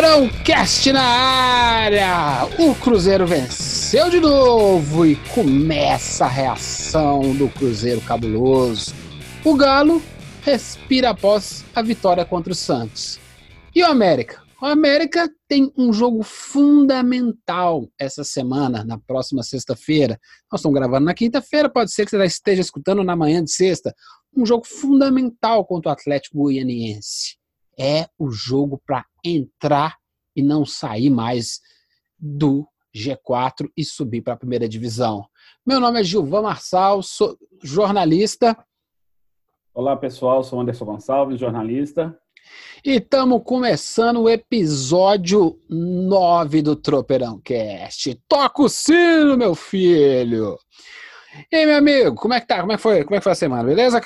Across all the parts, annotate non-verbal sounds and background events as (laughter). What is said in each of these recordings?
Tropeirão Cast na área! O Cruzeiro venceu de novo e começa a reação do Cruzeiro cabuloso. O Galo respira após a vitória contra o Santos. E o América? O América tem um jogo fundamental essa semana, na próxima sexta-feira. Nós estamos gravando na quinta-feira, pode ser que você esteja escutando na manhã de sexta. Um jogo fundamental contra o Atlético Goianiense é o jogo para entrar e não sair mais do G4 e subir para a primeira divisão. Meu nome é Gilvan Marçal, sou jornalista. Olá pessoal, sou Anderson Gonçalves, jornalista. E estamos começando o episódio 9 do Tropeirão Cast. Toca o sino, meu filho! E aí, meu amigo, como é que tá? Como é que foi, como é que foi a semana, beleza?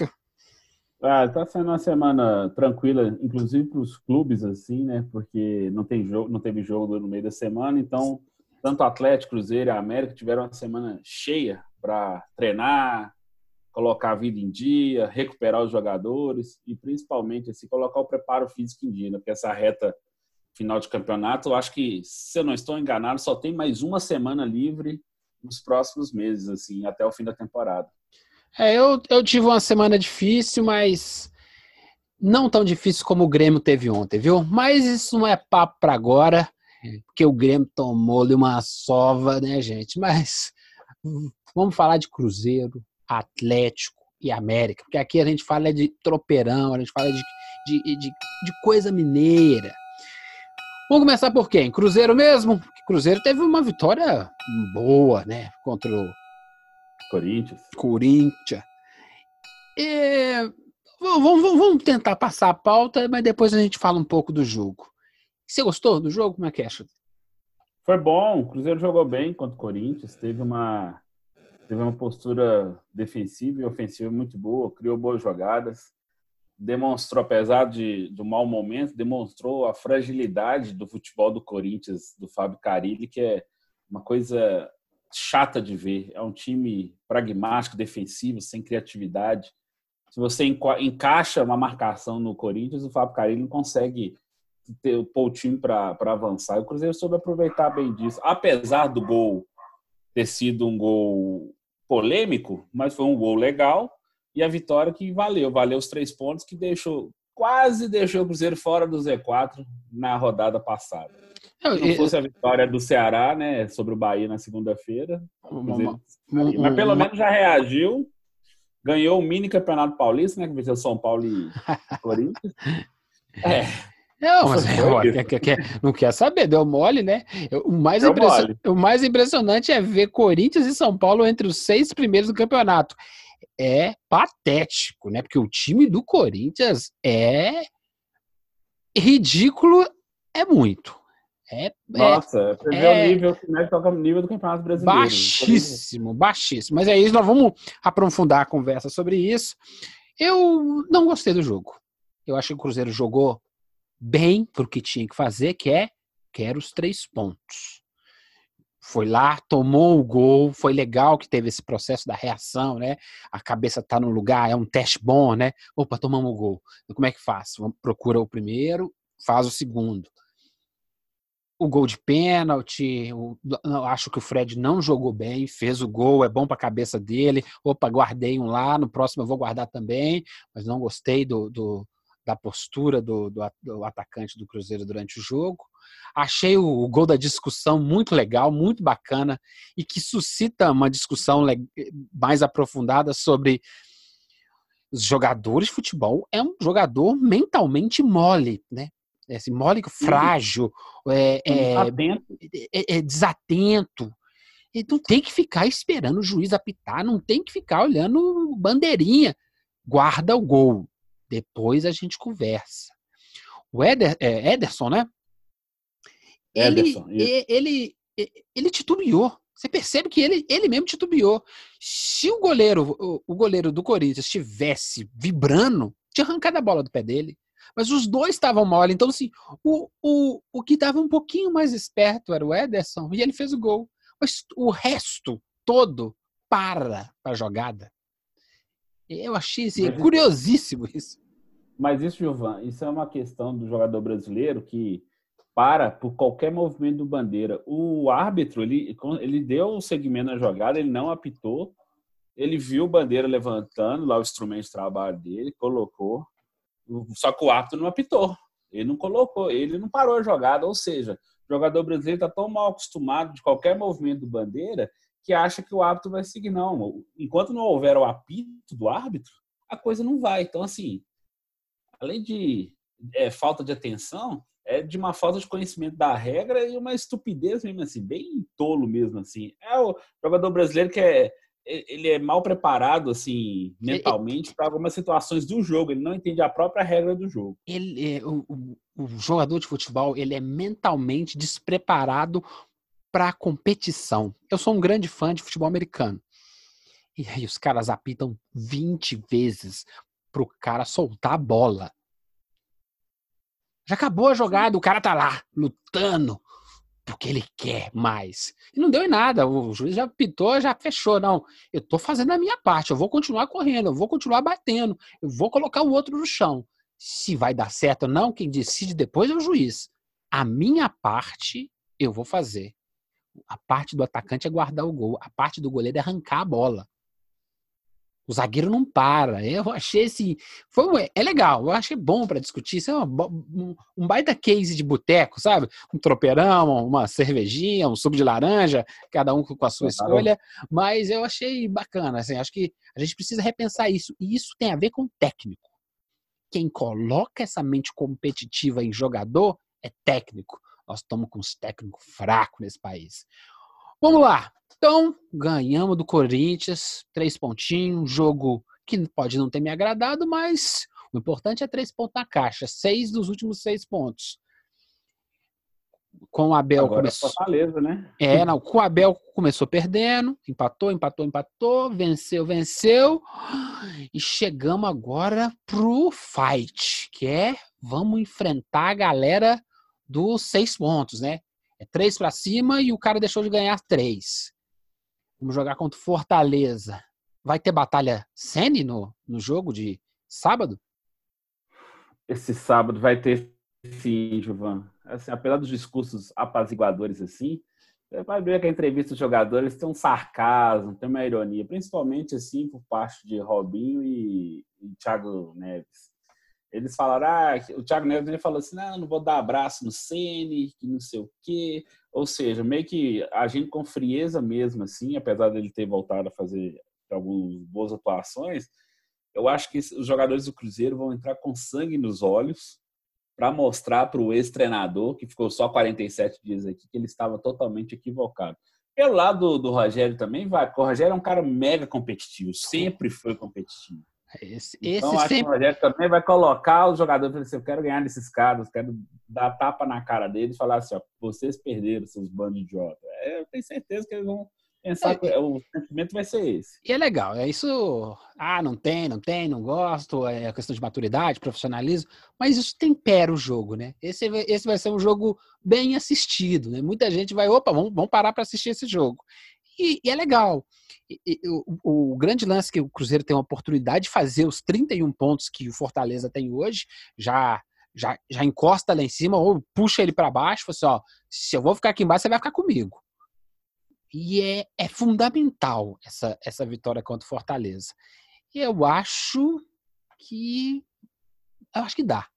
Ah, tá sendo uma semana tranquila, inclusive para os clubes, assim, né? Porque não, tem jogo, não teve jogo no meio da semana, então tanto Atlético, Cruzeiro e América tiveram uma semana cheia para treinar, colocar a vida em dia, recuperar os jogadores e principalmente assim, colocar o preparo físico em dia, né? porque essa reta final de campeonato, eu acho que, se eu não estou enganado, só tem mais uma semana livre nos próximos meses, assim, até o fim da temporada. É, eu, eu tive uma semana difícil, mas não tão difícil como o Grêmio teve ontem, viu? Mas isso não é papo para agora, porque o Grêmio tomou-lhe uma sova, né, gente? Mas vamos falar de Cruzeiro, Atlético e América, porque aqui a gente fala de tropeirão, a gente fala de, de, de, de coisa mineira. Vamos começar por quem? Cruzeiro mesmo? Cruzeiro teve uma vitória boa, né? Contra o Corinthians. Corinthians. É, vamos, vamos, vamos, tentar passar a pauta, mas depois a gente fala um pouco do jogo. Você gostou do jogo? Como é que é, Foi bom. O Cruzeiro jogou bem contra o Corinthians. Teve uma, teve uma postura defensiva e ofensiva muito boa. Criou boas jogadas. Demonstrou, apesar de, do mau momento, demonstrou a fragilidade do futebol do Corinthians, do Fábio Carilli, que é uma coisa chata de ver. É um time pragmático, defensivo, sem criatividade. Se você encaixa uma marcação no Corinthians, o Fábio Carilli não consegue ter, pôr o time para avançar. O Cruzeiro soube aproveitar bem disso. Apesar do gol ter sido um gol polêmico, mas foi um gol legal e a vitória que valeu. Valeu os três pontos que deixou quase deixou o Cruzeiro fora do Z4 na rodada passada. Se não fosse a vitória do Ceará, né, sobre o Bahia na segunda-feira, mas pelo menos já reagiu, ganhou o mini campeonato paulista, né, que venceu São Paulo e (laughs) Corinthians. É. Não, mas é, quer, quer, não quer saber, deu mole, né? O mais, impression... o mais impressionante é ver Corinthians e São Paulo entre os seis primeiros do campeonato. É patético, né? Porque o time do Corinthians é ridículo, é muito. É, é, Nossa, você vê é, o nível, é que toca o nível do Campeonato Brasileiro. Baixíssimo, baixíssimo. Mas é isso, nós vamos aprofundar a conversa sobre isso. Eu não gostei do jogo. Eu acho que o Cruzeiro jogou bem pro que tinha que fazer, que é quer os três pontos. Foi lá, tomou o gol, foi legal que teve esse processo da reação, né? A cabeça tá no lugar, é um teste bom, né? Opa, tomamos o gol. Como é que faz? Procura o primeiro, faz o segundo o gol de pênalti. eu acho que o Fred não jogou bem, fez o gol, é bom para a cabeça dele. Opa, guardei um lá, no próximo eu vou guardar também, mas não gostei do, do da postura do, do, do, atacante do Cruzeiro durante o jogo. Achei o, o, gol da discussão muito legal, muito bacana e que suscita uma discussão mais aprofundada sobre os jogadores de futebol. É um jogador mentalmente mole, né? É mole, frágil, é, é, é, é, desatento. E não tem que ficar esperando o juiz apitar, não tem que ficar olhando bandeirinha. Guarda o gol. Depois a gente conversa. O Eder, é, Ederson, né? Ederson, ele, ele, ele, ele titubeou. Você percebe que ele, ele mesmo titubeou. Se o goleiro, o, o goleiro do Corinthians estivesse vibrando, tinha arrancado a bola do pé dele. Mas os dois estavam mole. Então, assim, o, o, o que estava um pouquinho mais esperto era o Ederson e ele fez o gol. Mas o resto todo para a jogada. Eu achei assim, mas, curiosíssimo isso. Mas isso, Gilvan, isso é uma questão do jogador brasileiro que para por qualquer movimento do bandeira. O árbitro, ele, ele deu o segmento na jogada, ele não apitou, ele viu o bandeira levantando, lá o instrumento de trabalho dele, colocou, só que o árbitro não apitou, ele não colocou, ele não parou a jogada, ou seja, o jogador brasileiro está tão mal acostumado de qualquer movimento do bandeira que acha que o árbitro vai seguir. Não, enquanto não houver o apito do árbitro, a coisa não vai. Então, assim, além de é, falta de atenção, é de uma falta de conhecimento da regra e uma estupidez mesmo assim, bem tolo mesmo assim. É o jogador brasileiro que é ele é mal preparado assim mentalmente para algumas situações do jogo. Ele não entende a própria regra do jogo. Ele, é, o, o, o jogador de futebol ele é mentalmente despreparado para a competição. Eu sou um grande fã de futebol americano. E aí os caras apitam 20 vezes pro cara soltar a bola. Já acabou a jogada, o cara tá lá, lutando, porque ele quer mais. E não deu em nada, o juiz já apitou, já fechou. Não, eu tô fazendo a minha parte, eu vou continuar correndo, eu vou continuar batendo, eu vou colocar o outro no chão. Se vai dar certo ou não, quem decide depois é o juiz. A minha parte eu vou fazer. A parte do atacante é guardar o gol, a parte do goleiro é arrancar a bola. O zagueiro não para. Eu achei esse. Foi, é legal, eu achei bom para discutir. Isso é uma, um baita case de boteco, sabe? Um tropeirão, uma cervejinha, um suco de laranja, cada um com a sua escolha. Mas eu achei bacana. Assim, acho que a gente precisa repensar isso. E isso tem a ver com o técnico. Quem coloca essa mente competitiva em jogador é técnico. Nós estamos com os técnicos fracos nesse país. Vamos lá. Então, ganhamos do Corinthians, três pontinhos, jogo que pode não ter me agradado, mas o importante é três pontos na caixa, seis dos últimos seis pontos. Com o Abel Agora é começou. É Fortaleza, né? É, não, com o Abel começou perdendo, empatou, empatou, empatou, venceu, venceu. E chegamos agora pro fight, que é vamos enfrentar a galera dos seis pontos, né? É três para cima e o cara deixou de ganhar três. Vamos jogar contra Fortaleza. Vai ter batalha Sene no, no jogo de sábado? Esse sábado vai ter sim, Gilvan. Assim, apesar dos discursos apaziguadores assim, você vai ver que a entrevista dos jogadores tem um sarcasmo, tem uma ironia, principalmente assim por parte de Robinho e, e Thiago Neves eles falaram, ah, o Thiago Neves ele falou assim, não, não vou dar abraço no Ceni, que não sei o quê. Ou seja, meio que agindo com frieza mesmo, assim, apesar dele ter voltado a fazer algumas boas atuações, eu acho que os jogadores do Cruzeiro vão entrar com sangue nos olhos para mostrar para o ex-treinador, que ficou só 47 dias aqui, que ele estava totalmente equivocado. Pelo lado do, do Rogério também, vai, o Rogério é um cara mega competitivo, sempre foi competitivo. Esse, então, esse acho sempre... que o Rogério também vai colocar os jogadores assim, eu quero ganhar desses caras, quero dar tapa na cara deles e falar assim, ó, vocês perderam seus bandos de idiota. É, eu tenho certeza que eles vão pensar é, que o sentimento vai ser esse. E é legal, é isso, ah, não tem, não tem, não gosto, é questão de maturidade, profissionalismo, mas isso tempera o jogo, né? Esse, esse vai ser um jogo bem assistido, né? Muita gente vai, opa, vamos, vamos parar para assistir esse jogo. E, e é legal. E, e, o, o, grande lance que o Cruzeiro tem a oportunidade de fazer os 31 pontos que o Fortaleza tem hoje, já já, já encosta lá em cima ou puxa ele para baixo, assim, ó, se eu vou ficar aqui embaixo, você vai ficar comigo. E é, é fundamental essa, essa vitória contra o Fortaleza. E eu acho que eu acho que dá.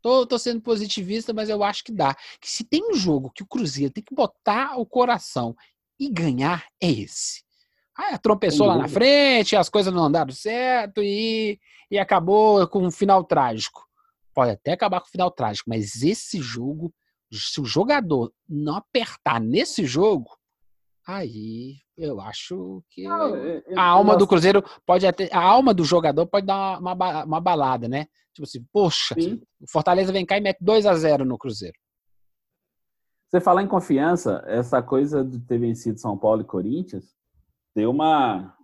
Tô, tô sendo positivista, mas eu acho que dá. Que se tem um jogo que o Cruzeiro tem que botar o coração e ganhar é esse. Ah, tropeçou lá na frente, as coisas não andaram certo e, e acabou com um final trágico. Pode até acabar com um final trágico, mas esse jogo, se o jogador não apertar nesse jogo, aí eu acho que não, eu, eu, a alma do Cruzeiro pode até. A alma do jogador pode dar uma, uma, uma balada, né? Tipo assim, poxa, o Fortaleza vem cá e mete 2 a 0 no Cruzeiro. Você fala em confiança, essa coisa de ter vencido São Paulo e Corinthians deu uma.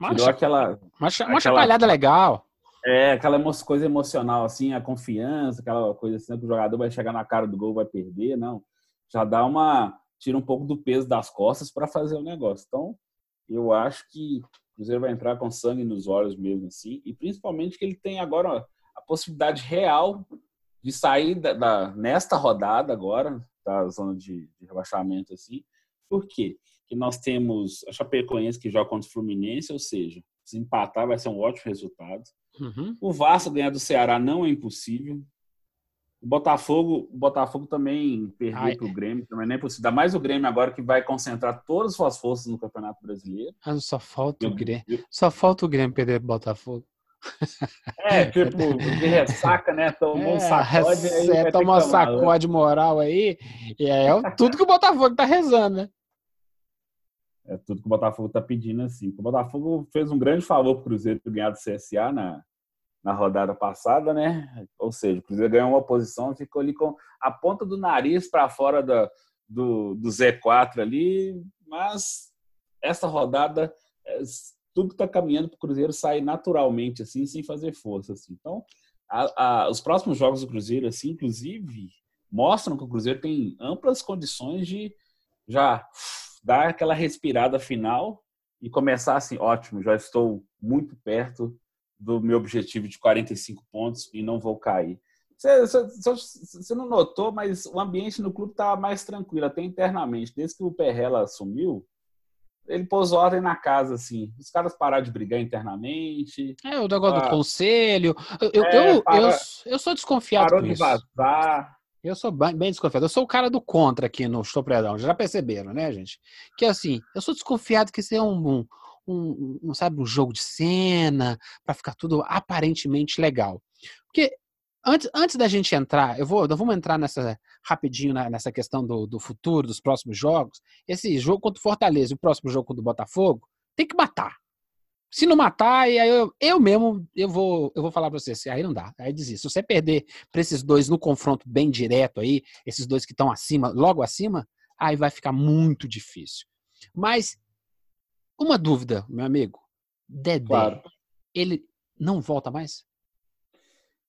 Uma, tirou aquela, uma, uma aquela, chacoalhada legal. É, aquela coisa emocional, assim, a confiança, aquela coisa assim, que o jogador vai chegar na cara do gol, vai perder, não. Já dá uma. tira um pouco do peso das costas para fazer o negócio. Então, eu acho que o Cruzeiro vai entrar com sangue nos olhos mesmo, assim, e principalmente que ele tem agora a possibilidade real de sair da, da nesta rodada agora, da zona de, de, rebaixamento, assim. Por quê? Que nós temos a Chapecoense que joga contra o Fluminense, ou seja, se empatar vai ser um ótimo resultado. Uhum. O Vasco ganhar do Ceará não é impossível. O Botafogo, o Botafogo também perder para o Grêmio, também não é possível. Ainda mais o Grêmio agora que vai concentrar todas as suas forças no Campeonato Brasileiro. Ah, só falta o Grêmio. Só falta o Grêmio perder o Botafogo. É, tipo, de ressaca, né? Tomou é, um sacode. Aí é, toma um sacode moral aí. E é tudo que o Botafogo tá rezando, né? É tudo que o Botafogo tá pedindo, assim. O Botafogo fez um grande favor pro Cruzeiro ganhar do CSA na, na rodada passada, né? Ou seja, o Cruzeiro ganhou uma posição e ficou ali com a ponta do nariz para fora da, do, do Z4 ali, mas essa rodada tudo está caminhando para o Cruzeiro sair naturalmente, assim, sem fazer força. Assim. Então, a, a, os próximos jogos do Cruzeiro, assim, inclusive, mostram que o Cruzeiro tem amplas condições de já dar aquela respirada final e começar assim, ótimo, já estou muito perto do meu objetivo de 45 pontos e não vou cair. Você, você, não notou, mas o ambiente no clube está mais tranquilo, até internamente. Desde que o Perrela assumiu, ele pôs ordem na casa, assim. Os caras pararam de brigar internamente. É, o negócio ah, do conselho. Eu, é, eu, para, eu, eu, sou desconfiado parou com de isso. vazar. Eu sou bem, bem, desconfiado. Eu sou o cara do contra aqui no Estopredão. Já perceberam, né, gente? Que assim, eu sou desconfiado que isso é um, um, um, um sabe, um jogo de cena para ficar tudo aparentemente legal. Porque Antes, antes da gente entrar, eu vou, vamos entrar nessa rapidinho nessa questão do, do futuro, dos próximos jogos. Esse jogo contra o Fortaleza e o próximo jogo contra o Botafogo, tem que matar. Se não matar, aí eu, eu mesmo eu vou, eu vou falar para você, assim, aí não dá, aí desiste. Se você perder para esses dois no confronto bem direto aí, esses dois que estão acima, logo acima, aí vai ficar muito difícil. Mas uma dúvida, meu amigo, Dedé, claro. ele não volta mais?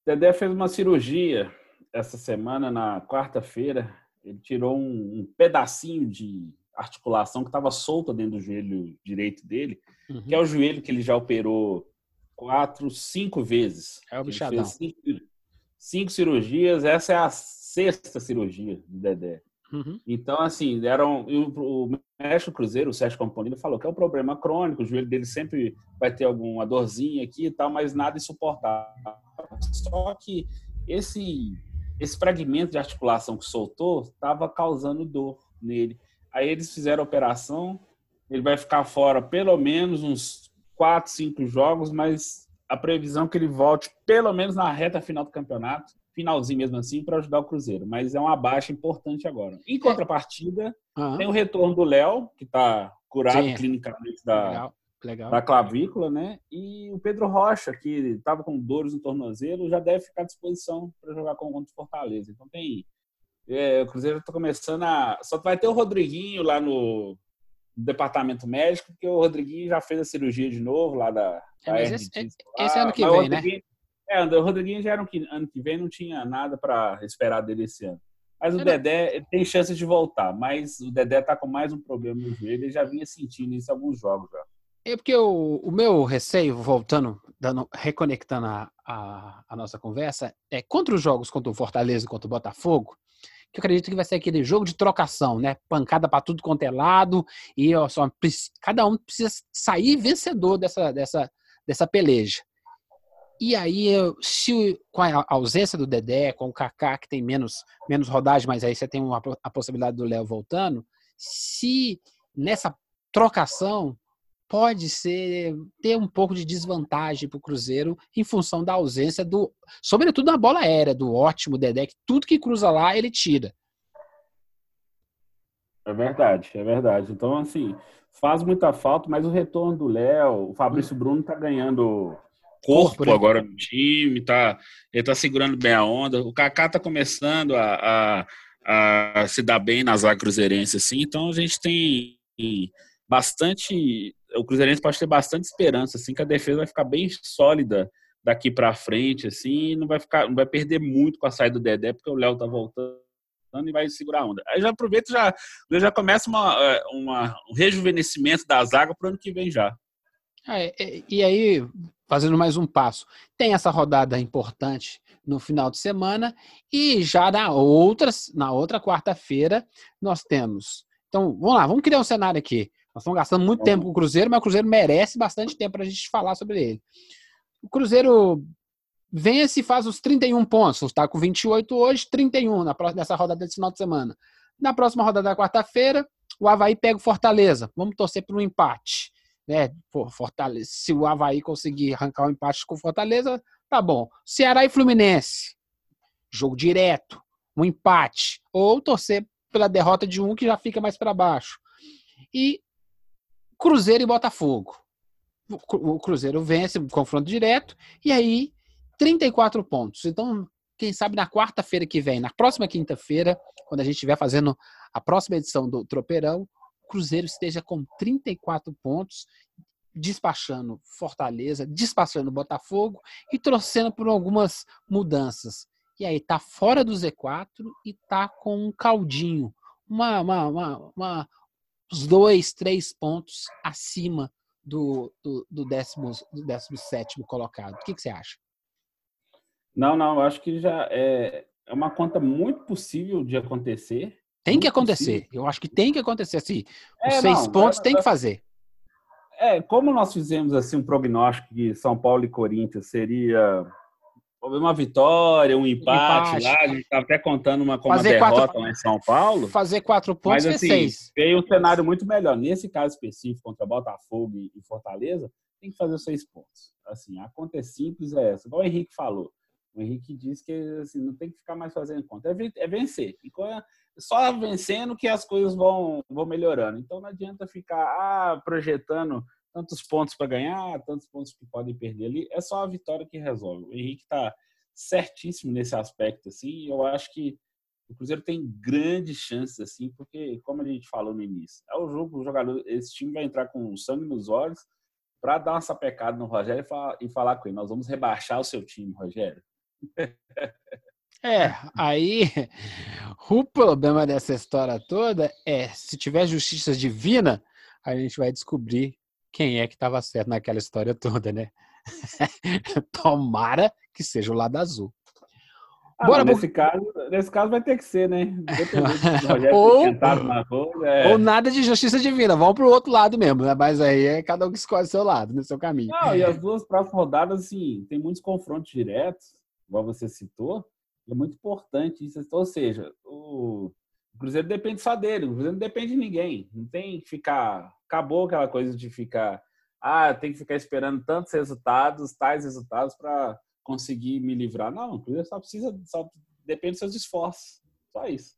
Dedé fez uma cirurgia essa semana, na quarta-feira. Ele tirou um, um, pedacinho de articulação que estava solta dentro do joelho direito dele, uhum. que é o joelho que ele já operou quatro, cinco vezes. É o bichadão. Cinco, cinco, cirurgias, essa é a sexta cirurgia do Dedé. Uhum. Então, assim, eram, o, o mestre Cruzeiro, o Sérgio Camponino, falou que é um problema crônico, o joelho dele sempre vai ter alguma dorzinha aqui e tal, mas nada insuportável. Só que esse, esse fragmento de articulação que soltou estava causando dor nele. Aí eles fizeram a operação, ele vai ficar fora pelo menos uns 4, 5 jogos, mas a previsão é que ele volte pelo menos na reta final do campeonato finalzinho mesmo assim para ajudar o Cruzeiro, mas é uma baixa importante agora. Em contrapartida, uhum. tem o retorno do Léo, que está curado Sim. clinicamente da, legal, legal. da clavícula, né? E o Pedro Rocha, que estava com dores no tornozelo, já deve ficar à disposição para jogar com o Fortaleza. Então tem. É, o Cruzeiro está começando a. Só vai ter o Rodriguinho lá no departamento médico, porque o Rodriguinho já fez a cirurgia de novo lá da. É, da esse, esse, ano que vem, né? É, o Rodriguinho já era um que ano que vem não tinha nada para esperar dele esse ano. Mas o Dedé tem chance de voltar, mas o Dedé tá com mais um problema no joelho, ele já vinha sentindo isso em alguns jogos já. É porque o, o meu receio, voltando, dando, reconectando a, a, a, nossa conversa, é contra os jogos contra o Fortaleza e contra o Botafogo, que eu acredito que vai ser aquele jogo de trocação, né? Pancada para tudo quanto é lado, e ó, só, cada um precisa sair vencedor dessa, dessa, dessa peleja. E aí, se com a ausência do Dedé, com o Kaká, que tem menos, menos rodagem, mas aí você tem uma, a possibilidade do Léo voltando, se nessa trocação pode ser ter um pouco de desvantagem para o Cruzeiro em função da ausência do, sobretudo na bola aérea, do ótimo Dedé, que tudo que cruza lá ele tira. É verdade, é verdade. Então, assim, faz muita falta, mas o retorno do Léo, o Fabrício Bruno tá ganhando corpo, corpo né? agora no time, tá, ele tá segurando bem a onda. O Kaká tá começando a, a, a se dar bem nas zaga cruzeirense, assim, então a gente tem bastante. O Cruzeirense pode ter bastante esperança, assim, que a defesa vai ficar bem sólida daqui para frente, assim, não vai ficar, não vai perder muito com a saída do Dedé, porque o Léo tá voltando e vai segurar a onda. Aí já aproveita já já começa uma, é, uma um rejuvenescimento da zaga para o ano que vem já. É, é, e aí, fazendo mais um passo, tem essa rodada importante no final de semana e já na outra, na outra quarta-feira nós temos. Então, vamos lá, vamos criar um cenário aqui. Nós estamos gastando muito tempo com o Cruzeiro, mas o Cruzeiro merece bastante tempo para a gente falar sobre ele. O Cruzeiro vence e faz os 31 pontos. Está com 28 hoje, 31 na próxima, nessa rodada desse final de semana. Na próxima rodada da quarta-feira, o Havaí pega o Fortaleza. Vamos torcer por um empate. Né? Pô, Fortaleza, se o Havaí conseguir arrancar um empate com o Fortaleza, tá bom. Ceará e Fluminense. Jogo direto. Um empate. Ou torcer pela derrota de um que já fica mais para baixo. E Cruzeiro e Botafogo. O Cruzeiro vence o confronto direto e aí 34 pontos. Então, quem sabe na quarta-feira que vem, na próxima quinta-feira, quando a gente estiver fazendo a próxima edição do Tropeirão, Cruzeiro esteja com 34 pontos, despachando Fortaleza, despachando Botafogo e torcendo por algumas mudanças. E aí tá fora do Z4 e tá com um caldinho, uma, uma, uma, uma uns dois, três pontos acima do, do, do, décimo, do décimo sétimo colocado. O que, que você acha? Não, não, eu acho que já é, é uma conta muito possível de acontecer. Tem que acontecer. Eu acho que tem que acontecer assim. Os é, seis não, pontos é, tem que fazer. É, como nós fizemos assim um prognóstico que São Paulo e Corinthians seria uma vitória, um empate, empate. lá, a gente estava até contando uma, como derrota quatro, lá em São Paulo. Fazer quatro pontos mas, assim, seis. veio um cenário muito melhor. Nesse caso específico, contra Botafogo e Fortaleza, tem que fazer os seis pontos. Assim, a conta é simples, é essa. Igual o Henrique falou. O Henrique disse que assim, não tem que ficar mais fazendo conta, é, é vencer. Só vencendo que as coisas vão, vão melhorando. Então não adianta ficar ah, projetando tantos pontos para ganhar, tantos pontos que podem perder ali. É só a vitória que resolve. O Henrique está certíssimo nesse aspecto, assim. Eu acho que o Cruzeiro tem grandes chances, assim, porque, como a gente falou no início, é o jogo, o jogador, esse time vai entrar com sangue nos olhos para dar uma sapecada no Rogério e falar, e falar com ele: nós vamos rebaixar o seu time, Rogério. É, aí (laughs) o problema dessa história toda é se tiver justiça divina, a gente vai descobrir quem é que estava certo naquela história toda, né? (laughs) Tomara que seja o lado azul. Ah, Bora, nesse, caso, nesse caso vai ter que ser, né? (laughs) ou, coisa, é... ou nada de justiça divina, vamos para o outro lado mesmo, né? Mas aí é cada um que escolhe o seu lado, no seu caminho. Não, e as duas próximas rodadas, assim, tem muitos confrontos diretos igual você citou, é muito importante isso. Ou seja, o, Cruzeiro depende só dele, o Cruzeiro não depende de ninguém. Não tem que ficar. Acabou aquela coisa de ficar. Ah, tem que ficar esperando tantos resultados, tais resultados, para conseguir me livrar. Não, o Cruzeiro só precisa. Só depende dos seus esforços. Só isso.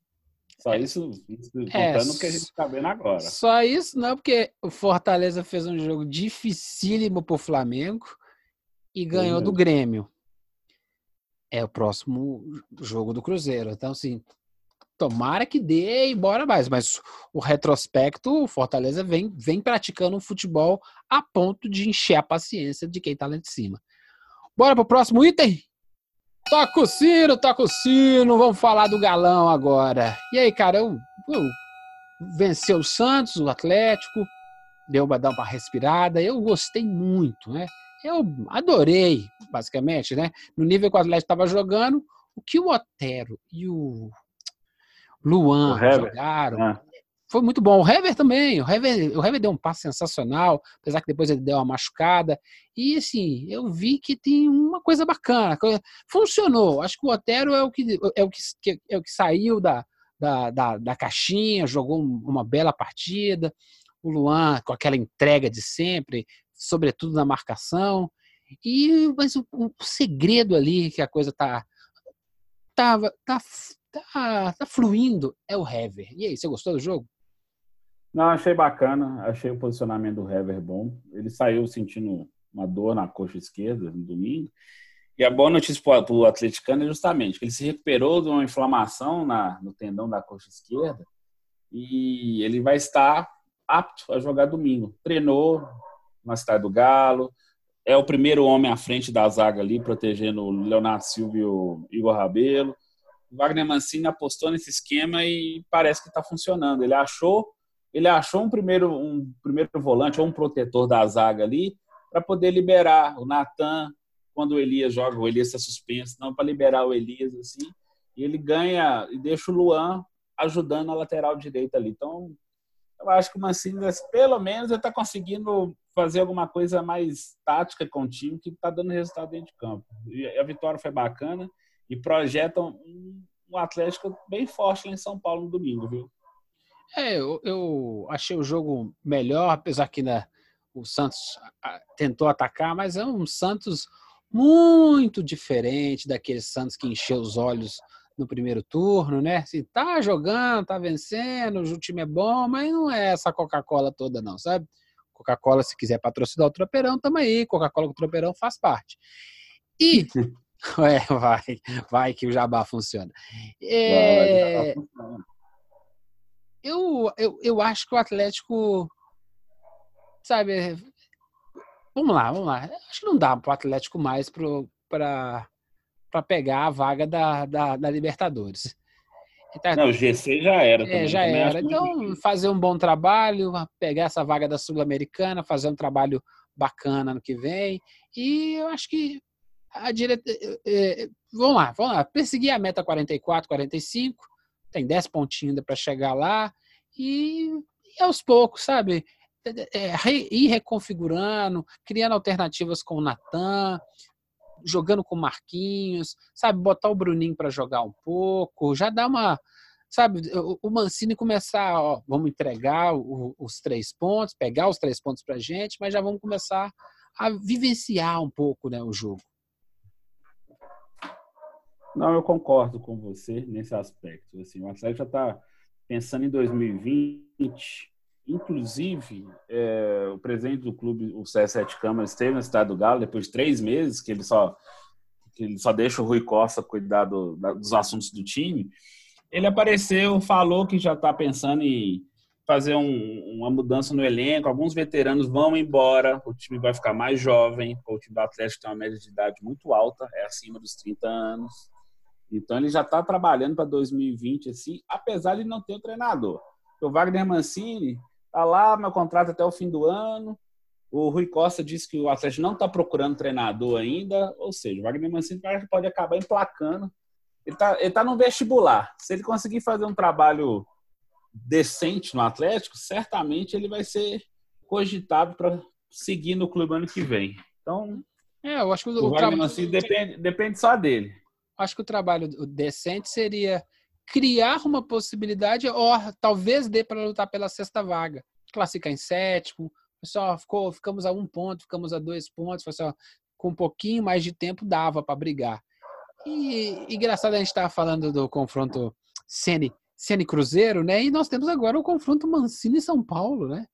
Só é, isso, isso é, contando o que a gente está vendo agora. Só isso não, porque o Fortaleza fez um jogo dificílimo para o Flamengo e ganhou do Grêmio é o próximo jogo do Cruzeiro. Então, assim, tomara que dê e bora mais. Mas o retrospecto, o Fortaleza vem, vem praticando um futebol a ponto de encher a paciência de quem tá lá de cima. Bora pro próximo item? Toca o sino, toca o sino. Vamos falar do galão agora. E aí, cara, eu, eu venceu o Santos, o Atlético, deu uma, dar uma respirada. Eu gostei muito, né? Eu adorei, basicamente, né? No nível que o Atlético estava jogando, o que o Otero e o Luan o jogaram é. foi muito bom. O Hever também, o Hever, o Hever deu um passo sensacional, apesar que depois ele deu uma machucada. E assim, eu vi que tem uma coisa bacana, funcionou. Acho que o Otero é o que, é o que, é o que saiu da, da, da, da caixinha, jogou uma bela partida. O Luan, com aquela entrega de sempre, sobretudo na marcação. E mas o, o segredo ali que a coisa tá tá, tá, tá, tá fluindo é o Hever. E aí, você gostou do jogo? Não, achei bacana. Achei o posicionamento do Hever bom. Ele saiu sentindo uma dor na coxa esquerda no domingo. E a boa notícia para o atleticano é justamente que ele se recuperou de uma inflamação na, no tendão da coxa esquerda e ele vai estar apto a jogar domingo. Treinou na cidade do Galo, é o primeiro homem à frente da zaga ali, protegendo o Leonardo Silva e o Igor Rabelo. O Wagner Mancini apostou nesse esquema e parece que está funcionando. Ele achou, ele achou um primeiro, um primeiro volante ou um protetor da zaga ali para poder liberar o Natan quando o Elias joga, o Elias está suspenso, não para liberar o Elias assim. E ele ganha e deixa o Luan ajudando a lateral direita ali. Então, eu acho que o Mancini, pelo menos, está conseguindo fazer alguma coisa mais tática com o time que está dando resultado dentro de campo. E a vitória foi bacana e projetam um, um Atlético bem forte em São Paulo no domingo, viu? É, eu, eu achei o jogo melhor, apesar que né, o Santos tentou atacar, mas é um Santos muito diferente daquele Santos que encheu os olhos no primeiro turno, né? Se tá jogando, tá vencendo, o time é bom, mas não é essa Coca-Cola toda, não, sabe? Coca-Cola, se quiser patrocinar o Tropeirão, tamo aí. Coca-Cola com o Tropeirão faz parte. E. (laughs) (laughs) é, vai, vai que o jabá funciona. É, eu, eu, eu acho que o Atlético. Sabe. Vamos lá, vamos lá. Acho que não dá para o Atlético mais para para pegar a vaga da, da, da Libertadores. Tá, não, o GC já era. É, também, já também era. Então, fazer um bom trabalho, pegar essa vaga da Sul-Americana, fazer um trabalho bacana no que vem. E eu acho que a direta. É, é, vamos lá, vamos lá. Perseguir a meta 44, 45. Tem 10 pontinhos para chegar lá. E, e, aos poucos, sabe? É, ir reconfigurando, criando alternativas com o Natan, jogando com Marquinhos, sabe, botar o Bruninho para jogar um pouco, já dá uma, sabe, o Mancini começar, ó, vamos entregar o, os três pontos, pegar os três pontos para gente, mas já vamos começar a vivenciar um pouco, né, o jogo. Não, eu concordo com você nesse aspecto. Assim, o Atlético já está pensando em 2020 Inclusive, é, o presidente do clube, o CS7 Câmara, esteve na cidade do Galo depois de três meses, que ele só, que ele só deixa o Rui Costa cuidar do, da, dos assuntos do time. Ele apareceu, falou que já está pensando em fazer um, uma mudança no elenco. Alguns veteranos vão embora, o time vai ficar mais jovem. O time do Atlético tem uma média de idade muito alta, é acima dos 30 anos. Então ele já está trabalhando para 2020, assim, apesar de não ter treinador. O Wagner Mancini Tá lá, meu contrato até o fim do ano. O Rui Costa disse que o Atlético não está procurando treinador ainda, ou seja, o Wagner Mancini pode acabar emplacando. Ele está ele tá no vestibular. Se ele conseguir fazer um trabalho decente no Atlético, certamente ele vai ser cogitado para seguir no clube ano que vem. Então, é, eu acho que o, o Wagner Mancini depende, depende só dele. Acho que o trabalho decente seria criar uma possibilidade, ou talvez dê para lutar pela sexta vaga. Classificar em sétimo, pessoal ficou, ficamos a um ponto, ficamos a dois pontos, pessoal, com um pouquinho mais de tempo dava para brigar. E, engraçado a gente estava falando do confronto Ceni, Ceni Cruzeiro, né? E nós temos agora o confronto Mancini e São Paulo, né?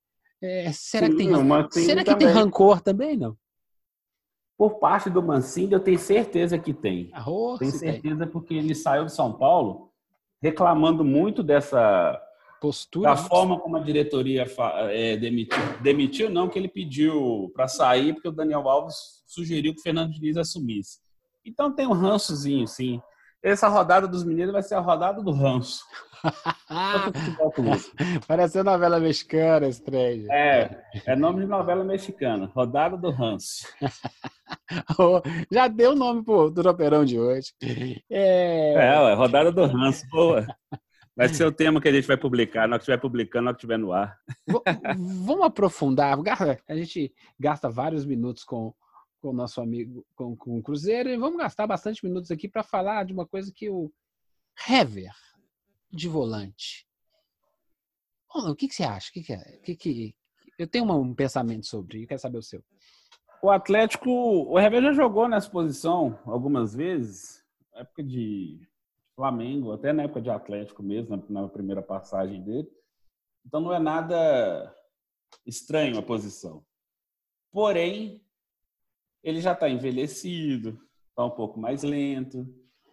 É, será Sim, que, tem, será que tem rancor também, não? Por parte do Mancini, eu tenho certeza que tem. Oh, tenho certeza tem. porque ele saiu de São Paulo reclamando muito dessa postura, da forma como a diretoria é, demitiu, demitiu não que ele pediu para sair porque o Daniel Alves sugeriu que o Fernando Diniz assumisse. Então tem um rançozinho, sim. Essa rodada dos meninos vai ser a rodada do ranço. (laughs) Parece novela mexicana, estranho. É, é nome de novela mexicana. Rodada do ranço. (laughs) Já deu o nome pro, do tropeirão de hoje. É, é rodada do ranço. Boa. Vai ser o tema que a gente vai publicar, na hora que estiver publicando, na hora que estiver no ar. Vamos aprofundar. A gente gasta vários minutos com, com o nosso amigo, com, com o Cruzeiro, e vamos gastar bastante minutos aqui para falar de uma coisa que o Hever, de volante. o que, que, você acha? O que, que, é? que, que... Eu tenho um pensamento sobre, eu quero saber o seu. O Atlético, o Hever já jogou nessa posição algumas vezes, na época de Flamengo, até na época de Atlético mesmo, na primeira passagem dele. Então não é nada estranho a posição. Porém, ele já está envelhecido, está um pouco mais lento.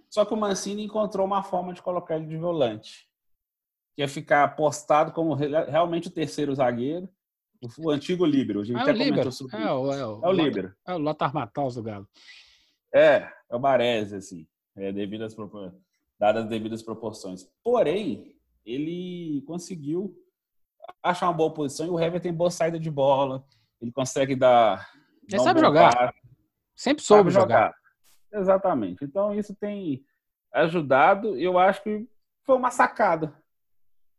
Só que o Mancini encontrou uma forma de colocar ele de volante, que é ficar apostado como realmente o terceiro zagueiro, o antigo líbero. A gente é até o líbero. sobre é, o, é, o, é o líbero. É o Lothar Matthaus do Galo. É, é o Baresi, assim, é, devido às, dadas as devidas proporções. Porém, ele conseguiu achar uma boa posição e o Hever tem boa saída de bola, ele consegue dar. Ele dar um sabe jogar. Passo, Sempre soube jogar. jogar. Exatamente. Então isso tem ajudado. Eu acho que foi uma sacada.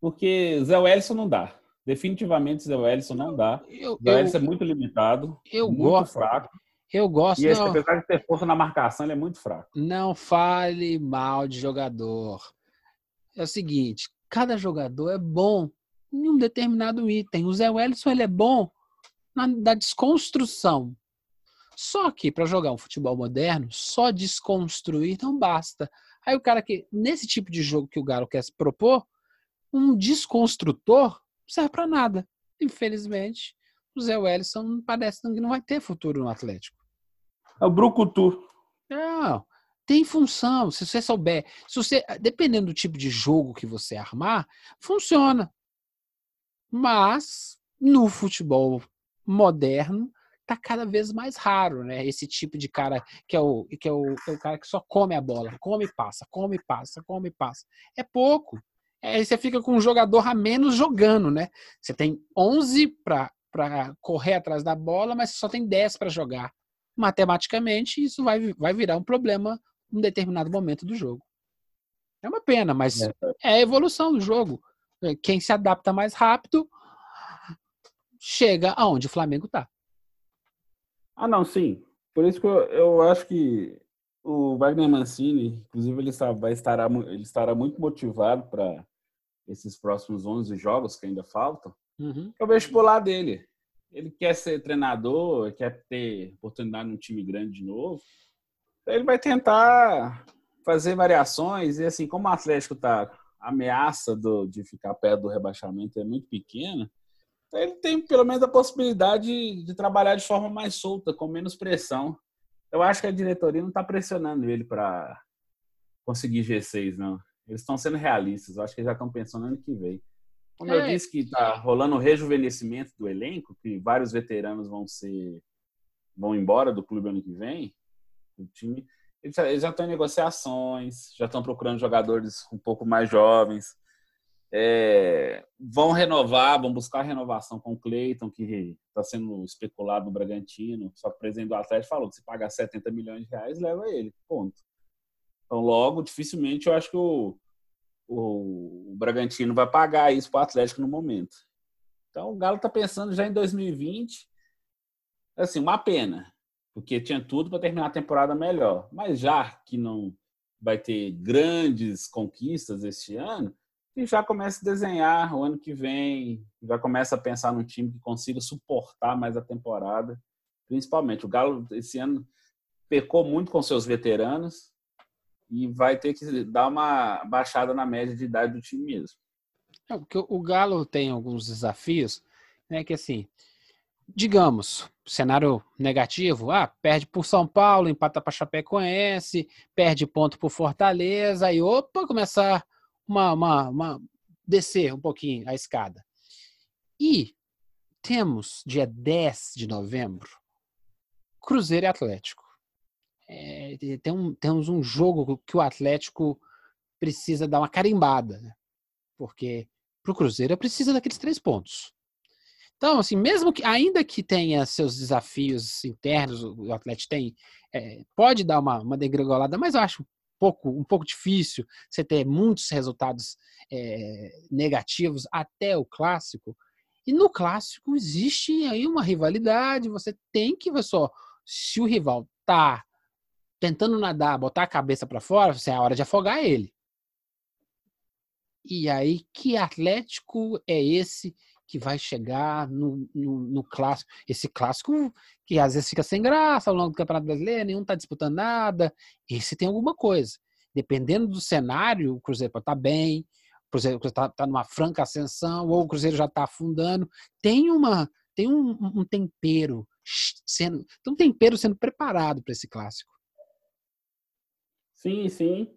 Porque Zé Wellison não dá. Definitivamente Zé Wellison não dá. Eu, Zé Wellison é muito limitado. Eu muito gosto. fraco. Eu gosto. E esse, apesar de ter força na marcação, ele é muito fraco. Não fale mal de jogador. É o seguinte, cada jogador é bom em um determinado item. O Zé Wellison ele é bom na da desconstrução. Só que para jogar um futebol moderno, só desconstruir não basta. Aí o cara que nesse tipo de jogo que o Galo quer se propor, um desconstrutor serve para nada. Infelizmente, o Zé Wellison parece que não vai ter futuro no Atlético. É o Brucutu. Não, tem função. Se você souber, se você, dependendo do tipo de jogo que você armar, funciona. Mas no futebol moderno tá cada vez mais raro, né? Esse tipo de cara que é o que é o, que é o cara que só come a bola, come e passa, come e passa, come e passa. É pouco. Aí você fica com um jogador a menos jogando, né? Você tem 11 para correr atrás da bola, mas só tem 10 para jogar. Matematicamente, isso vai, vai virar um problema em um determinado momento do jogo. É uma pena, mas é, é a evolução do jogo. Quem se adapta mais rápido chega aonde o Flamengo está. Ah, não, sim. Por isso que eu, eu acho que o Wagner Mancini, inclusive, ele, vai estará, ele estará muito motivado para esses próximos 11 jogos que ainda faltam. Uhum. É o vestibular dele. Ele quer ser treinador, quer ter oportunidade num time grande de novo. Ele vai tentar fazer variações e assim, como o Atlético está ameaça do, de ficar perto do rebaixamento é muito pequena, ele tem pelo menos a possibilidade de, trabalhar de forma mais solta, com menos pressão. Eu acho que a diretoria não está pressionando ele para conseguir G6, não. Eles estão sendo realistas. Eu acho que já estão pensando no ano que vem. Como é. eu disse que está rolando o rejuvenescimento do elenco, que vários veteranos vão ser vão embora do clube ano que vem, o time eles já estão em negociações, já estão procurando jogadores um pouco mais jovens. É, vão renovar, vão buscar renovação com o Cleiton, que está sendo especulado no Bragantino. Só que o presidente do Atlético falou que se pagar 70 milhões de reais, leva ele. Ponto. Então, logo, dificilmente eu acho que o, o, o Bragantino vai pagar isso para o Atlético no momento. Então, o Galo está pensando já em 2020. Assim, uma pena porque tinha tudo para terminar a temporada melhor. Mas já que não vai ter grandes conquistas este ano, e já começa a desenhar o ano que vem, já começa a pensar num time que consiga suportar mais a temporada. Principalmente, o Galo esse ano pecou muito com seus veteranos e vai ter que dar uma baixada na média de idade do time mesmo. É, porque o Galo tem alguns desafios, né? Que assim, digamos, cenário negativo, ah, perde por São Paulo, empata para Chapecoense, perde ponto por Fortaleza, aí opa, começar uma, uma, uma descer um pouquinho a escada. E temos dia 10 de novembro Cruzeiro e Atlético. É, tem um, temos um jogo que o Atlético precisa dar uma carimbada, né? porque para o Cruzeiro precisa daqueles três pontos. Então, assim, mesmo que, ainda que tenha seus desafios internos, o Atlético tem, é, pode dar uma, uma degringolada, mas eu acho pouco, um pouco difícil você ter muitos resultados é, negativos até o clássico. E no clássico existe aí uma rivalidade, você tem que ver só, se o rival tá tentando nadar, botar a cabeça para fora, você é a hora de afogar ele. E aí, que Atlético é esse que vai chegar no, no, no, clássico. Esse clássico que às vezes fica sem graça ao longo do Campeonato Brasileiro, nenhum está disputando nada. Esse tem alguma coisa. Dependendo do cenário, o Cruzeiro pode tá bem, Cruzeiro está tá numa franca ascensão, ou o Cruzeiro já está afundando. Tem uma tem um, um tempero sendo um tempero sendo preparado para esse clássico. Sim, sim.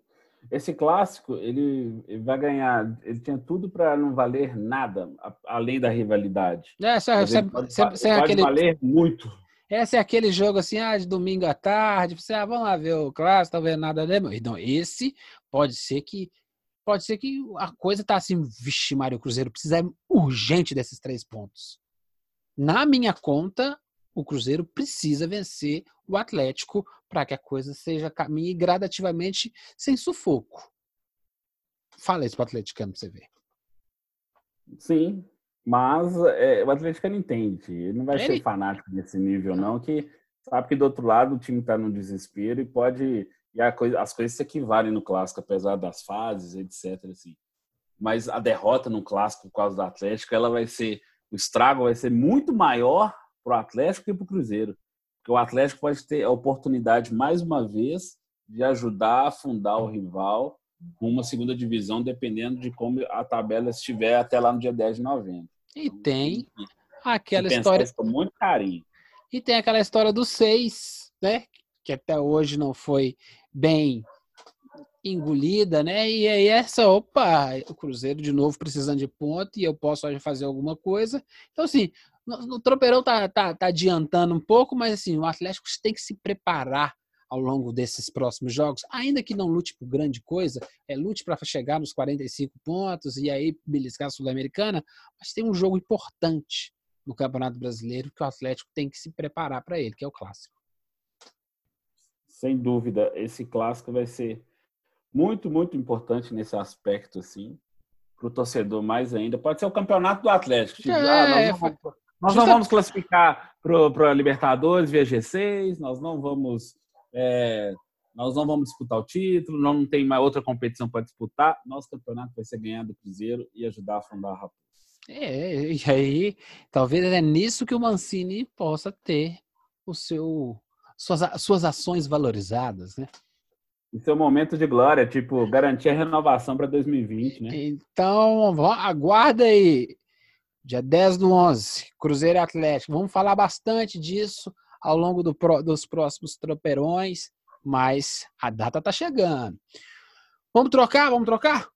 Esse clássico ele, ele vai ganhar. Ele tinha tudo para não valer nada além da rivalidade. É, só, Mas ele pode, pode aquele, valer muito. Esse é aquele jogo assim, ah, de domingo à tarde, você, ah, vamos lá ver o clássico, talvez nada dê. Então, esse pode ser que pode ser que a coisa tá assim, vixe, Mário Cruzeiro precisa urgente desses três pontos. Na minha conta, o Cruzeiro precisa vencer o Atlético para que a coisa seja caminhe gradativamente sem sufoco. Fala isso para o atleticano para você ver. Sim, mas é, o atleticano entende. Ele não vai Ele... ser fanático nesse nível, não, que sabe que do outro lado o time está no desespero e pode. E coisa, as coisas se equivalem no clássico, apesar das fases, etc. Assim. Mas a derrota no clássico por causa do Atlético, ela vai ser. O estrago vai ser muito maior para o Atlético e para o Cruzeiro. Porque o Atlético pode ter a oportunidade, mais uma vez, de ajudar a afundar o rival rumo à segunda divisão, dependendo de como a tabela estiver até lá no dia 10 de novembro. E tem aquela história. Com muito carinho. E tem aquela história dos seis, né? Que até hoje não foi bem engolida, né? E aí essa, opa, o Cruzeiro de novo precisando de ponto e eu posso fazer alguma coisa. Então, assim, o Tropeirão tá, tá, tá adiantando um pouco, mas assim, o Atlético tem que se preparar ao longo desses próximos jogos, ainda que não lute por grande coisa, é lute para chegar nos 45 pontos e aí beliscar a Sul-Americana, mas tem um jogo importante no Campeonato Brasileiro que o Atlético tem que se preparar para ele, que é o clássico. Sem dúvida, esse clássico vai ser muito, muito importante nesse aspecto assim, para o torcedor mais ainda. Pode ser o campeonato do Atlético. Tipo, é, ah, vamos, nós não vamos classificar para a Libertadores via G6, nós não vamos é, nós não vamos disputar o título, não tem mais outra competição para disputar. Nosso campeonato vai ser ganhar do Cruzeiro e ajudar a fundar a Raposa. É, e aí talvez é nisso que o Mancini possa ter o seu suas, suas ações valorizadas, né? E seu momento de glória, tipo, garantir a renovação para 2020, né? Então, aguarda aí. Dia 10 do 11, Cruzeiro Atlético. Vamos falar bastante disso ao longo do, dos próximos tropeirões, mas a data tá chegando. Vamos trocar? Vamos trocar?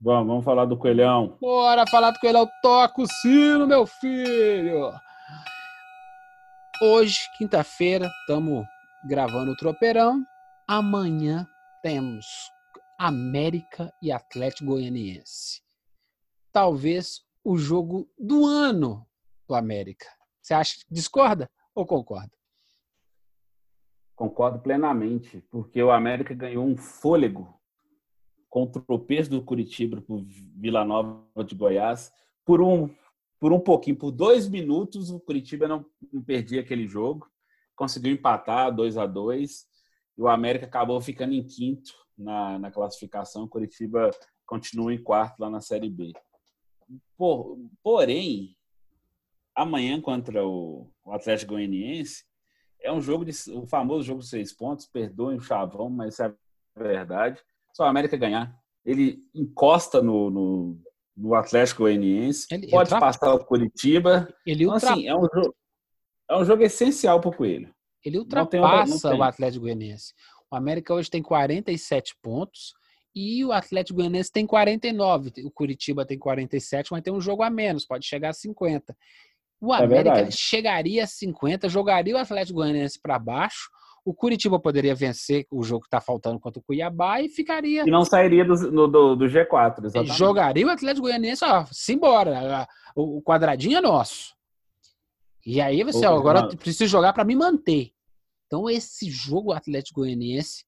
Vamos, vamos falar do Coelhão. Bora falar do Coelhão. Toca o sino, meu filho. Hoje, quinta-feira, estamos gravando o tropeirão. Amanhã temos América e Atlético Goianiense. Talvez o jogo do ano do América. Você acha discorda? ou concorda? Concordo plenamente, porque o América ganhou um fôlego com o tropeço do Curitiba para o Vila Nova de Goiás. Por um, por um pouquinho, por dois minutos, o Curitiba não, não perdia aquele jogo. Conseguiu empatar 2 a 2 e o América acabou ficando em quinto na, na classificação. O Curitiba continua em quarto lá na Série B. Por, porém, amanhã contra o, Atlético Goianiense é um jogo de o famoso jogo de seis pontos. Perdoem o chavão, mas isso é verdade. Só a América ganhar, ele encosta no, no, no Atlético Goianiense, ele, pode ele passar o Curitiba. Ele então, ultra... assim, é um jogo, é um jogo essencial para o Coelho. Ele ultrapassa o Atlético Goianiense. O América hoje tem 47 pontos e o Atlético Goianiense tem 49. O Curitiba tem 47, mas tem um jogo a menos, pode chegar a 50. O é América é chegaria a 50, jogaria o Atlético Goianiense para baixo. O Curitiba poderia vencer o jogo que está faltando contra o Cuiabá e ficaria. E não sairia do, do, do G4, exatamente. Jogaria o Atlético Goianiense, ó, simbora. O quadradinho é nosso. E aí você, ó, agora não. preciso jogar para me manter. Então, esse jogo Atlético Goianiense,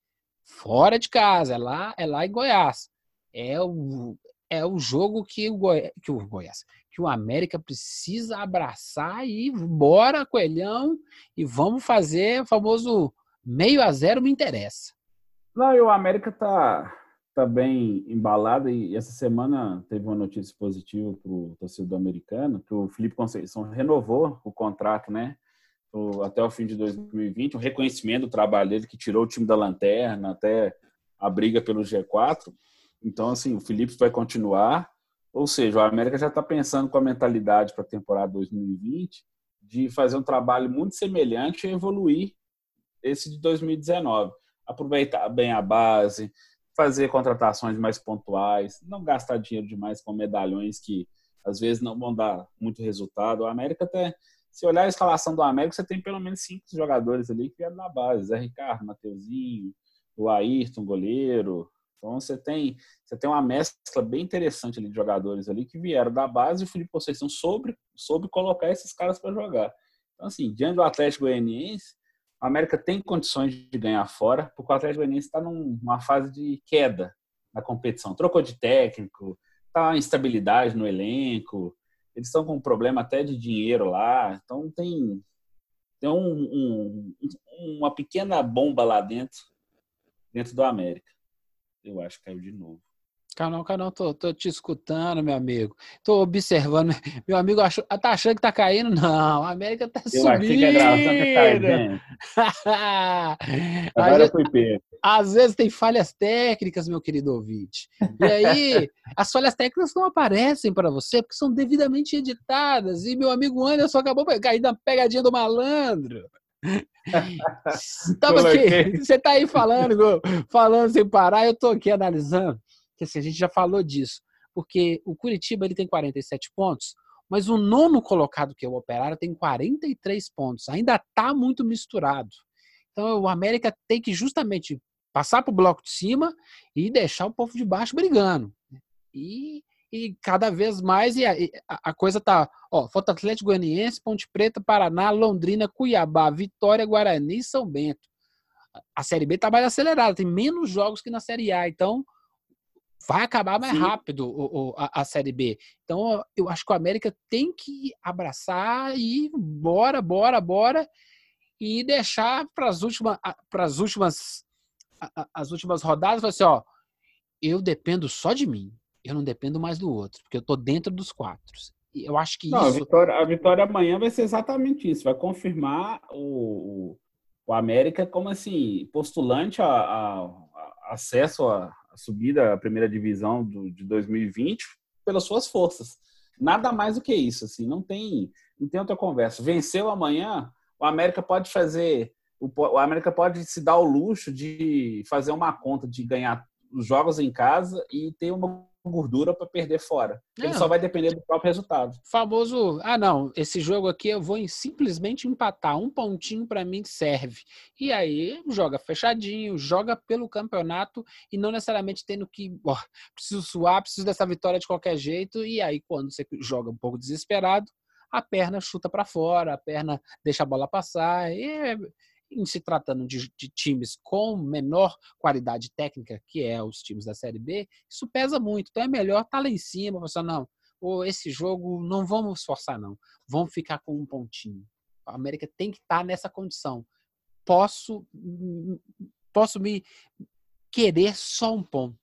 fora de casa, é lá, é lá em Goiás. É o, é o jogo que o, Goi... que o Goiás, que o América precisa abraçar e bora, coelhão, e vamos fazer o famoso meio a zero me interessa. Não, e o América tá, tá bem embalado e essa semana teve uma notícia positiva para o torcedor americano, que o Felipe Conceição renovou o contrato, né? Até o fim de 2020, um reconhecimento do trabalho dele que tirou o time da lanterna até a briga pelo G4 Então, assim, o Felipe vai continuar. Ou seja, o América já está pensando com a mentalidade para a temporada 2020 de fazer um trabalho muito semelhante e evoluir esse de 2019. Aproveitar bem a base, fazer contratações mais pontuais, não gastar dinheiro demais com medalhões que às vezes não vão dar muito resultado. O América até, se olhar a escalação do América, você tem pelo menos cinco jogadores ali que vieram da base: Zé Ricardo, Mateuzinho, o Ayrton, goleiro, então você tem, você tem uma mescla bem interessante ali de jogadores ali que vieram da base e o Felipe Conceição soube, soube colocar esses caras para jogar. Então, assim, diante do Atlético Goianiense, a América tem condições de ganhar fora, porque o Atlético Goianiense está numa fase de queda na competição. Trocou de técnico, tá instabilidade no elenco, eles estão com um problema até de dinheiro lá, então tem, tem um, um, uma pequena bomba lá dentro, dentro do América. Eu acho que caiu de novo. Canal, canal, tô, tô te escutando, meu amigo. Tô observando. (laughs) Meu amigo achou, tá achando que tá caindo? Não, a América tá Eu subindo. Eu achei que a gravação tá (laughs) Agora vezes, foi pego. Às vezes tem falhas técnicas, meu querido ouvinte. E aí, (laughs) as falhas técnicas não aparecem para você porque são devidamente editadas. E meu amigo Anderson acabou cair na pegadinha do malandro. Tava aqui, você tá aí falando, falando sem parar, eu tô aqui analisando, que assim, a gente já falou disso, porque o Curitiba ele tem 47 pontos, mas o nono colocado, que é o Operário, tem 43 pontos. Ainda tá muito misturado. Então o América tem que justamente passar pro bloco de cima e deixar o povo de baixo brigando. E e cada vez mais e a, a, coisa tá, ó, falta Atlético Goianiense, Ponte Preta, Paraná, Londrina, Cuiabá, Vitória, Guarani e São Bento. A Série B tá mais acelerada, tem menos jogos que na Série A, então vai acabar mais Sim. rápido o, o, a, a, Série B. Então eu acho que o América tem que abraçar e bora, bora, bora e deixar para as últimas para as últimas as últimas rodadas, assim, ó, eu dependo só de mim eu não dependo mais do outro, porque eu tô dentro dos quatro. Eu acho que não, isso. A vitória, a vitória amanhã vai ser exatamente isso. Vai confirmar o, o América como assim, postulante a, a, a acesso à subida à primeira divisão do, de 2020 pelas suas forças. Nada mais do que isso. Assim, não tem, não tem outra conversa. Venceu amanhã, o América pode fazer. O, o América pode se dar o luxo de fazer uma conta de ganhar os jogos em casa e ter uma gordura para perder fora. Ele só vai depender do próprio resultado. Famoso, ah não, esse jogo aqui eu vou simplesmente empatar, um pontinho para mim serve. E aí joga fechadinho, joga pelo campeonato e não necessariamente tendo que, ó, preciso suar, preciso dessa vitória de qualquer jeito. E aí quando você joga um pouco desesperado, a perna chuta para fora, a perna deixa a bola passar. E é, em se tratando de, de, times com menor qualidade técnica, que é os times da Série B, isso pesa muito. Então é melhor estar tá lá em cima, você não, ou esse jogo não vamos forçar não, vamos ficar com um pontinho. A América tem que estar tá nessa condição. Posso posso me querer só um ponto.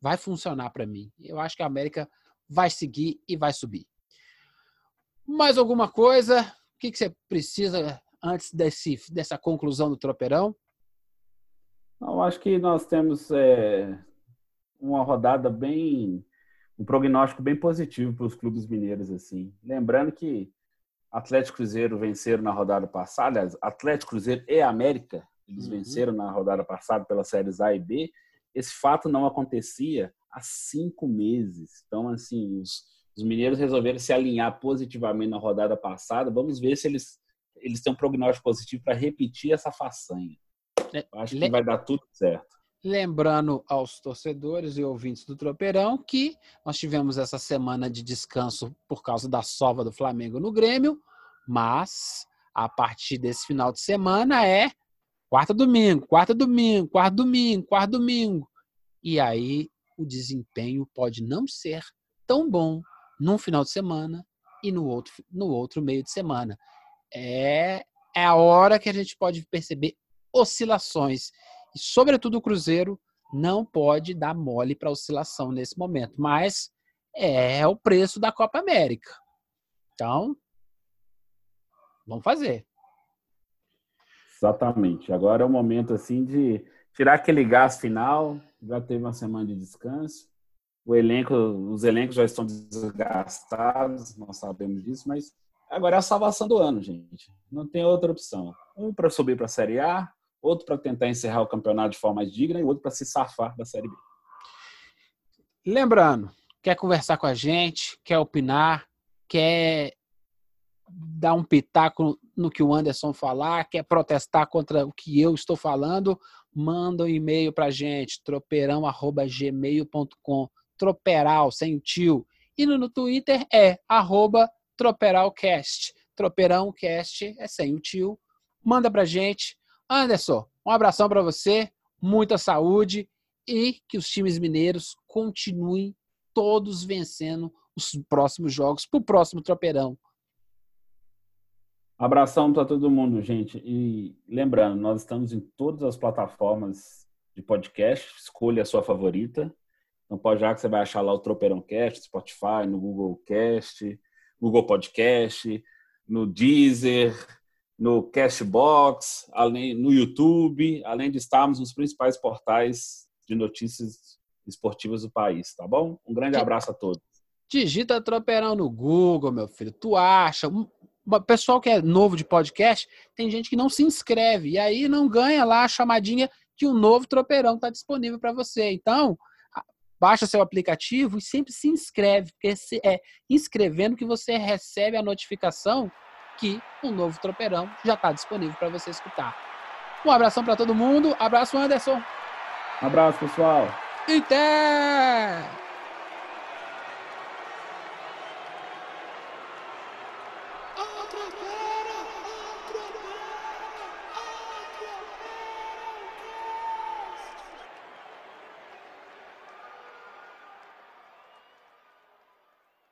Vai funcionar para mim. Eu acho que a América vai seguir e vai subir. Mais alguma coisa? O que, que você precisa antes desse, dessa conclusão do tropeirão? Não, acho que nós temos é, uma rodada bem, um prognóstico bem positivo para os clubes mineiros assim. Lembrando que Atlético Cruzeiro venceram na rodada passada, aliás, Atlético Cruzeiro e América, eles uhum. venceram na rodada passada pelas séries A e B. Esse fato não acontecia há cinco meses. Então, assim, os, os mineiros resolveram se alinhar positivamente na rodada passada. Vamos ver se eles eles têm um prognóstico positivo para repetir essa façanha. É, acho que vai dar tudo certo. Lembrando aos torcedores e ouvintes do Tropeirão que nós tivemos essa semana de descanso por causa da sova do Flamengo no Grêmio, mas a partir desse final de semana é quarta domingo, quarta domingo, quarto domingo, quarto domingo. E aí o desempenho pode não ser tão bom num final de semana e no outro, no outro meio de semana é, é a hora que a gente pode perceber oscilações. E, sobretudo, o Cruzeiro não pode dar mole para oscilação nesse momento. Mas é o preço da Copa América. Então, vamos fazer. Exatamente. Agora é o momento assim de tirar aquele gás final, já teve uma semana de descanso. O elenco, os elencos já estão desgastados, nós sabemos disso, mas agora é a salvação do ano, gente. Não tem outra opção. Um para subir para a Série A, outro para tentar encerrar o campeonato de forma digna e outro para se safar da Série B. Lembrando, quer conversar com a gente, quer opinar, quer dar um pitaco no que o Anderson falar, quer protestar contra o que eu estou falando, manda um e-mail para a gente, tropeirão.gmail.com, troperal, sem o tio. E no, no Twitter é arroba troperalcast. Tropeirãocast é sem o tio. Manda para a gente. Anderson, um abração para você, muita saúde e que os times mineiros continuem todos vencendo os próximos jogos para o próximo tropeirão. Abração para todo mundo, gente. E lembrando, nós estamos em todas as plataformas de podcast. Escolha a sua favorita. Então, pode já que você vai achar lá o Tropeirão Cast, Spotify, no Google Cast, Google Podcast, no Deezer, no Castbox, além, no YouTube, além de estarmos nos principais portais de notícias esportivas do país, tá bom? Um grande abraço a todos. Digita Tropeirão no Google, meu filho. Tu acha? O pessoal que é novo de podcast, tem gente que não se inscreve e aí não ganha lá a chamadinha que o novo Tropeirão está disponível para você. Então, baixa seu aplicativo e sempre se inscreve, porque é inscrevendo que você recebe a notificação que o novo Tropeirão já está disponível para você escutar. Um abração para todo mundo. Abraço, Anderson. Um abraço, pessoal. Até!